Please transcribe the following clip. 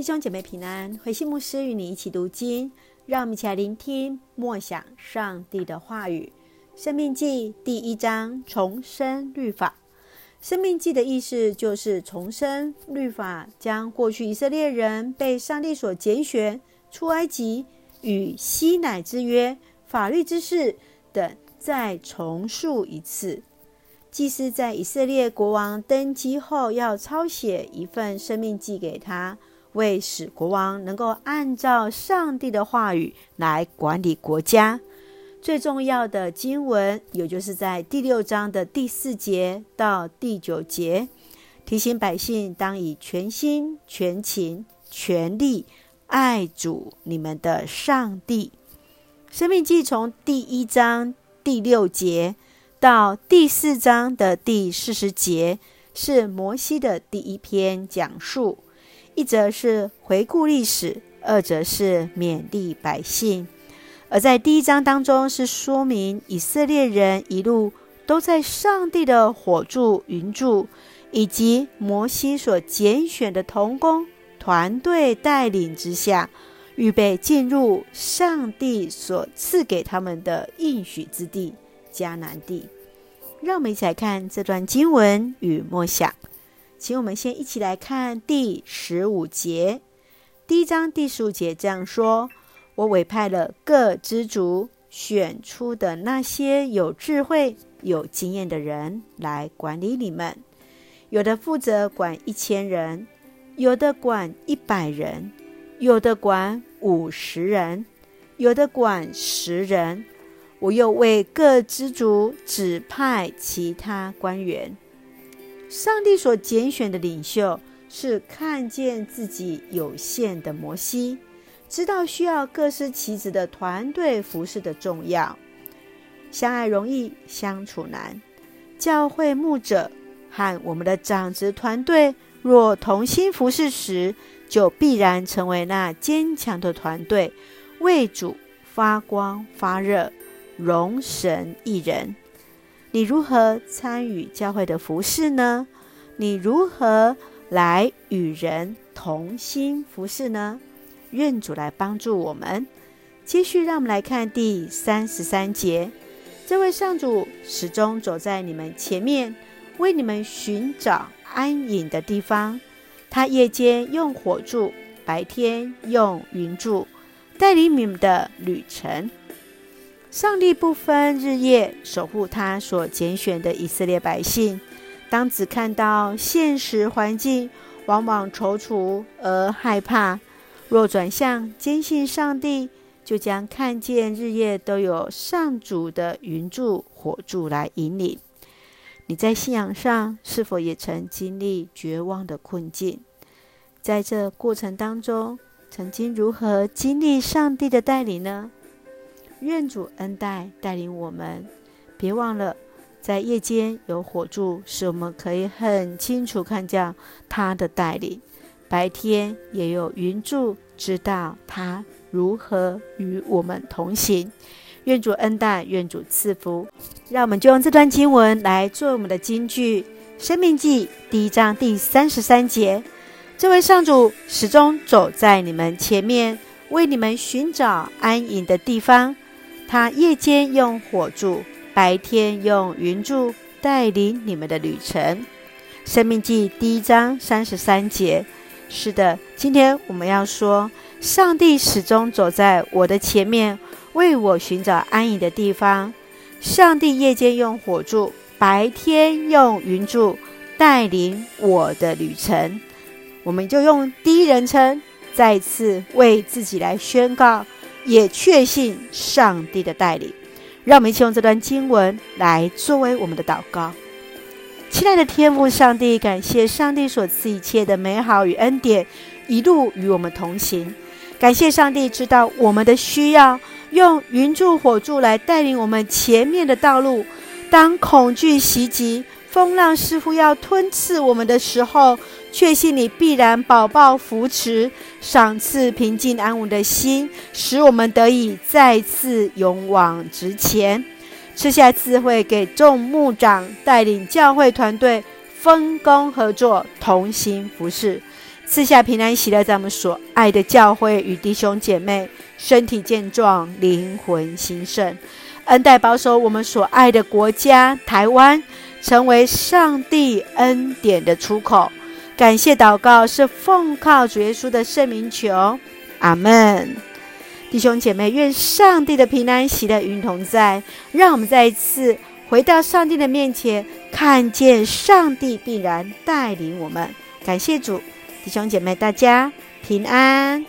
弟兄姐妹平安，慧馨牧师与你一起读经，让我们一起来聆听默想上帝的话语。生命记第一章重生律法。生命记的意思就是重生律法，将过去以色列人被上帝所拣选出埃及与西乃之约、法律之事等再重述一次。祭司在以色列国王登基后，要抄写一份生命记给他。为使国王能够按照上帝的话语来管理国家，最重要的经文，也就是在第六章的第四节到第九节，提醒百姓当以全心、全情、全力爱主你们的上帝。生命记从第一章第六节到第四章的第四十节，是摩西的第一篇讲述。一则是回顾历史，二则是勉励百姓。而在第一章当中，是说明以色列人一路都在上帝的火柱、云柱，以及摩西所拣选的童工团队带领之下，预备进入上帝所赐给他们的应许之地迦南地。让我们一起来看这段经文与默想。请我们先一起来看第十五节，第一章第十五节这样说：“我委派了各支族选出的那些有智慧、有经验的人来管理你们，有的负责管一千人，有的管一百人，有的管五十人，有的管十人。我又为各支族指派其他官员。”上帝所拣选的领袖是看见自己有限的摩西，知道需要各司其职的团队服事的重要。相爱容易相处难，教会牧者和我们的长职团队若同心服事时，就必然成为那坚强的团队，为主发光发热，荣神一人。你如何参与教会的服事呢？你如何来与人同心服事呢？愿主来帮助我们。继续，让我们来看第三十三节。这位上主始终走在你们前面，为你们寻找安隐的地方。他夜间用火柱，白天用云柱，带领你们的旅程。上帝不分日夜守护他所拣选的以色列百姓。当只看到现实环境，往往踌躇而害怕；若转向坚信上帝，就将看见日夜都有上主的云柱、火柱来引领。你在信仰上是否也曾经历绝望的困境？在这过程当中，曾经如何经历上帝的带领呢？愿主恩待带领我们，别忘了，在夜间有火柱，使我们可以很清楚看见他的带领；白天也有云柱，知道他如何与我们同行。愿主恩待，愿主赐福。让我们就用这段经文来做我们的金句：《生命记》第一章第三十三节，这位上主始终走在你们前面，为你们寻找安隐的地方。他夜间用火柱，白天用云柱带领你们的旅程。生命记第一章三十三节。是的，今天我们要说，上帝始终走在我的前面，为我寻找安隐的地方。上帝夜间用火柱，白天用云柱带领我的旅程。我们就用第一人称再次为自己来宣告。也确信上帝的带领，让我们一起用这段经文来作为我们的祷告。亲爱的天父上帝，感谢上帝所赐一切的美好与恩典，一路与我们同行。感谢上帝知道我们的需要，用云柱火柱来带领我们前面的道路。当恐惧袭击，风浪似乎要吞噬我们的时候，确信你必然保抱扶持，赏赐平静安稳的心，使我们得以再次勇往直前。赐下智慧给众牧长，带领教会团队分工合作，同心服侍。赐下平安喜乐，在我们所爱的教会与弟兄姐妹身体健壮，灵魂兴盛，恩待保守我们所爱的国家台湾，成为上帝恩典的出口。感谢祷告是奉靠主耶稣的圣名求，阿门。弟兄姐妹，愿上帝的平安喜乐与你同在。让我们再一次回到上帝的面前，看见上帝必然带领我们。感谢主，弟兄姐妹，大家平安。